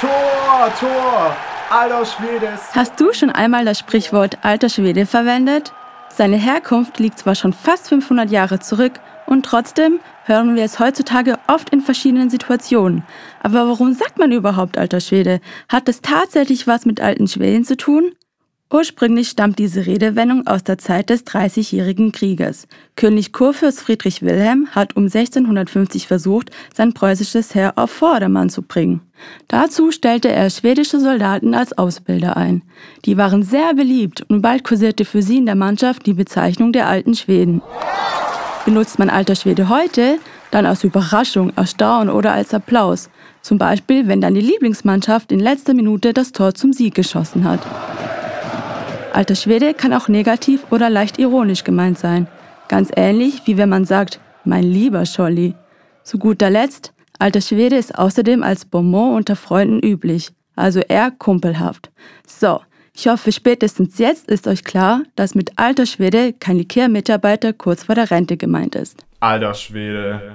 Tor, Tor! Alter Schwede! Hast du schon einmal das Sprichwort alter Schwede verwendet? Seine Herkunft liegt zwar schon fast 500 Jahre zurück und trotzdem hören wir es heutzutage oft in verschiedenen Situationen. Aber warum sagt man überhaupt alter Schwede? Hat es tatsächlich was mit alten Schweden zu tun? Ursprünglich stammt diese Redewendung aus der Zeit des Dreißigjährigen Krieges. König Kurfürst Friedrich Wilhelm hat um 1650 versucht, sein preußisches Heer auf Vordermann zu bringen. Dazu stellte er schwedische Soldaten als Ausbilder ein. Die waren sehr beliebt und bald kursierte für sie in der Mannschaft die Bezeichnung der alten Schweden. Benutzt man alter Schwede heute, dann aus Überraschung, Erstaunen oder als Applaus. Zum Beispiel, wenn dann die Lieblingsmannschaft in letzter Minute das Tor zum Sieg geschossen hat. Alter Schwede kann auch negativ oder leicht ironisch gemeint sein. Ganz ähnlich wie wenn man sagt, mein lieber Scholli. Zu guter Letzt, alter Schwede ist außerdem als Bonbon unter Freunden üblich, also eher kumpelhaft. So, ich hoffe, spätestens jetzt ist euch klar, dass mit alter Schwede kein Likör-Mitarbeiter kurz vor der Rente gemeint ist. Alter Schwede.